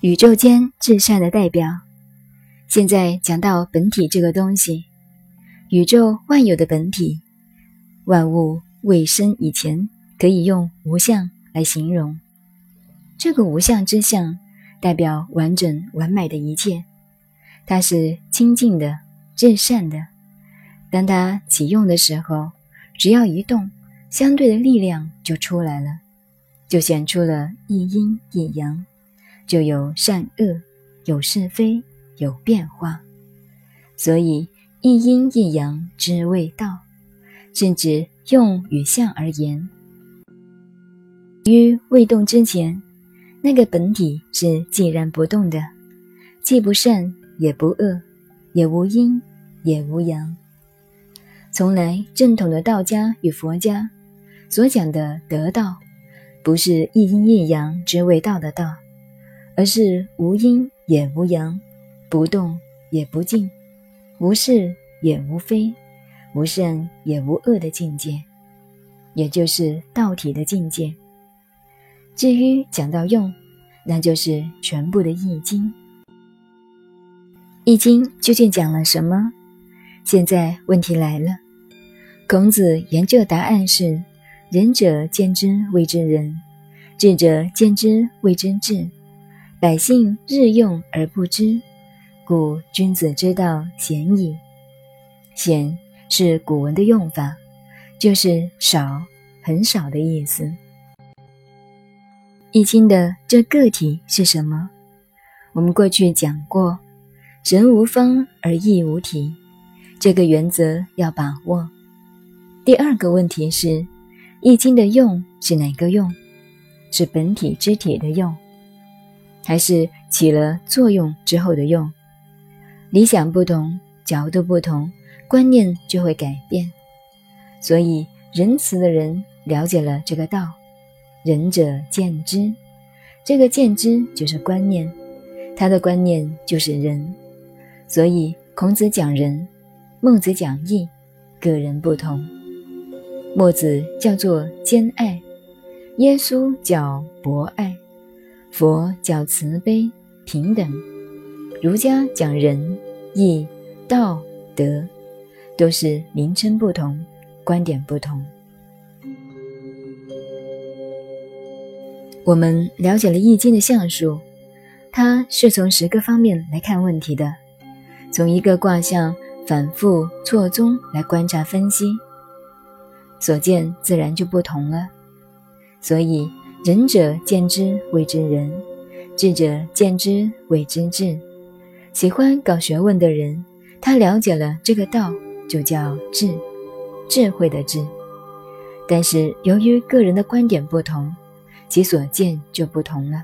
宇宙间至善的代表。现在讲到本体这个东西，宇宙万有的本体，万物未生以前，可以用无相来形容。这个无相之相，代表完整完美的一切，它是清净的、至善的。当它启用的时候，只要一动，相对的力量就出来了，就显出了一阴一阳，就有善恶，有是非，有变化。所以一阴一阳之谓道，甚至用与相而言。于未动之前，那个本体是寂然不动的，既不善也不恶，也无阴也无阳。从来正统的道家与佛家所讲的得道，不是一阴一阳之谓道的道，而是无阴也无阳，不动也不静，无是也无非，无善也无恶的境界，也就是道体的境界。至于讲到用，那就是全部的易经。易经究竟讲了什么？现在问题来了。孔子研究答案是：仁者见之谓之仁，智者见之谓之智。百姓日用而不知，故君子之道鲜矣。鲜是古文的用法，就是少、很少的意思。易经的这个体是什么？我们过去讲过，人无方而义无体，这个原则要把握。第二个问题是，《易经》的用是哪个用？是本体之体的用，还是起了作用之后的用？理想不同，角度不同，观念就会改变。所以，仁慈的人了解了这个道，仁者见之，这个见之就是观念，他的观念就是仁。所以，孔子讲仁，孟子讲义，个人不同。墨子叫做兼爱，耶稣叫博爱，佛叫慈悲平等，儒家讲仁义道德，都是名称不同，观点不同。我们了解了《易经》的象数，它是从十个方面来看问题的，从一个卦象反复错综来观察分析。所见自然就不同了，所以仁者见之谓之仁，智者见之谓之智。喜欢搞学问的人，他了解了这个道，就叫智，智慧的智。但是由于个人的观点不同，其所见就不同了。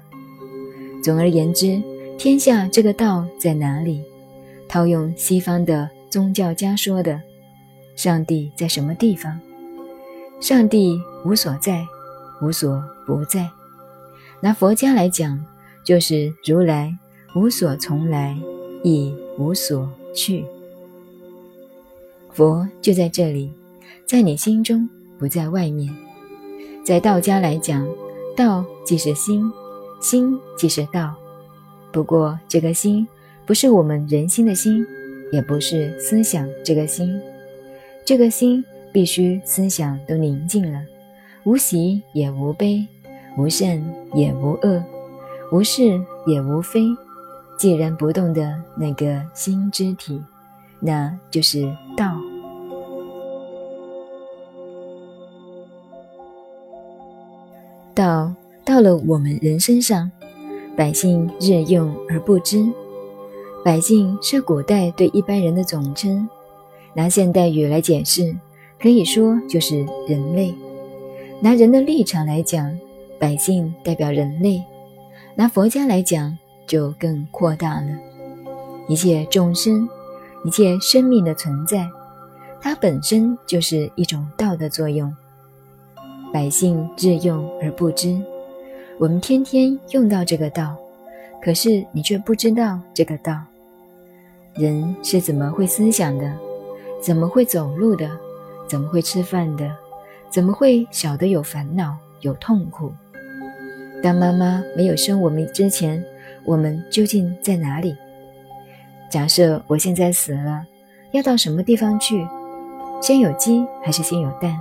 总而言之，天下这个道在哪里？套用西方的宗教家说的，上帝在什么地方？上帝无所在，无所不在。拿佛家来讲，就是如来无所从来，亦无所去。佛就在这里，在你心中，不在外面。在道家来讲，道即是心，心即是道。不过，这个心不是我们人心的心，也不是思想这个心，这个心。必须思想都宁静了，无喜也无悲，无善也无恶，无是也无非，既然不动的那个心之体，那就是道。道到了我们人身上，百姓日用而不知。百姓是古代对一般人的总称，拿现代语来解释。可以说就是人类。拿人的立场来讲，百姓代表人类；拿佛家来讲，就更扩大了。一切众生，一切生命的存在，它本身就是一种道的作用。百姓日用而不知，我们天天用到这个道，可是你却不知道这个道。人是怎么会思想的？怎么会走路的？怎么会吃饭的？怎么会晓得有烦恼、有痛苦？当妈妈没有生我们之前，我们究竟在哪里？假设我现在死了，要到什么地方去？先有鸡还是先有蛋？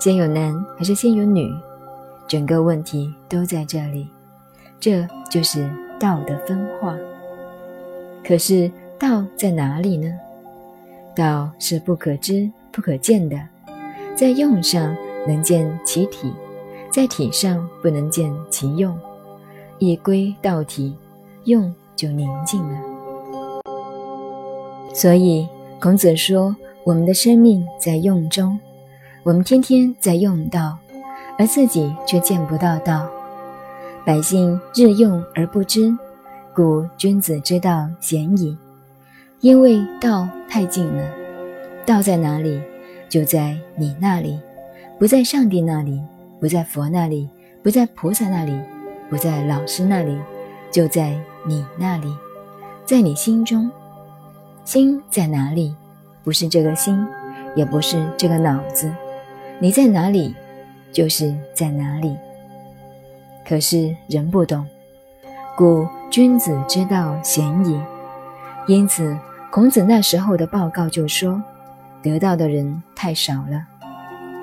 先有男还是先有女？整个问题都在这里，这就是道的分化。可是道在哪里呢？道是不可知、不可见的，在用上能见其体，在体上不能见其用。一归道体，用就宁静了。所以孔子说：“我们的生命在用中，我们天天在用道，而自己却见不到道。百姓日用而不知，故君子之道鲜矣。因为道太近了，道在哪里，就在你那里，不在上帝那里，不在佛那里，不在菩萨那里，不在老师那里，就在你那里，在你心中。”心在哪里？不是这个心，也不是这个脑子。你在哪里，就是在哪里。可是人不懂，故君子之道鲜矣。因此，孔子那时候的报告就说：得到的人太少了。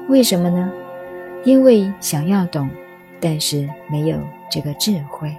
为什么呢？因为想要懂，但是没有这个智慧。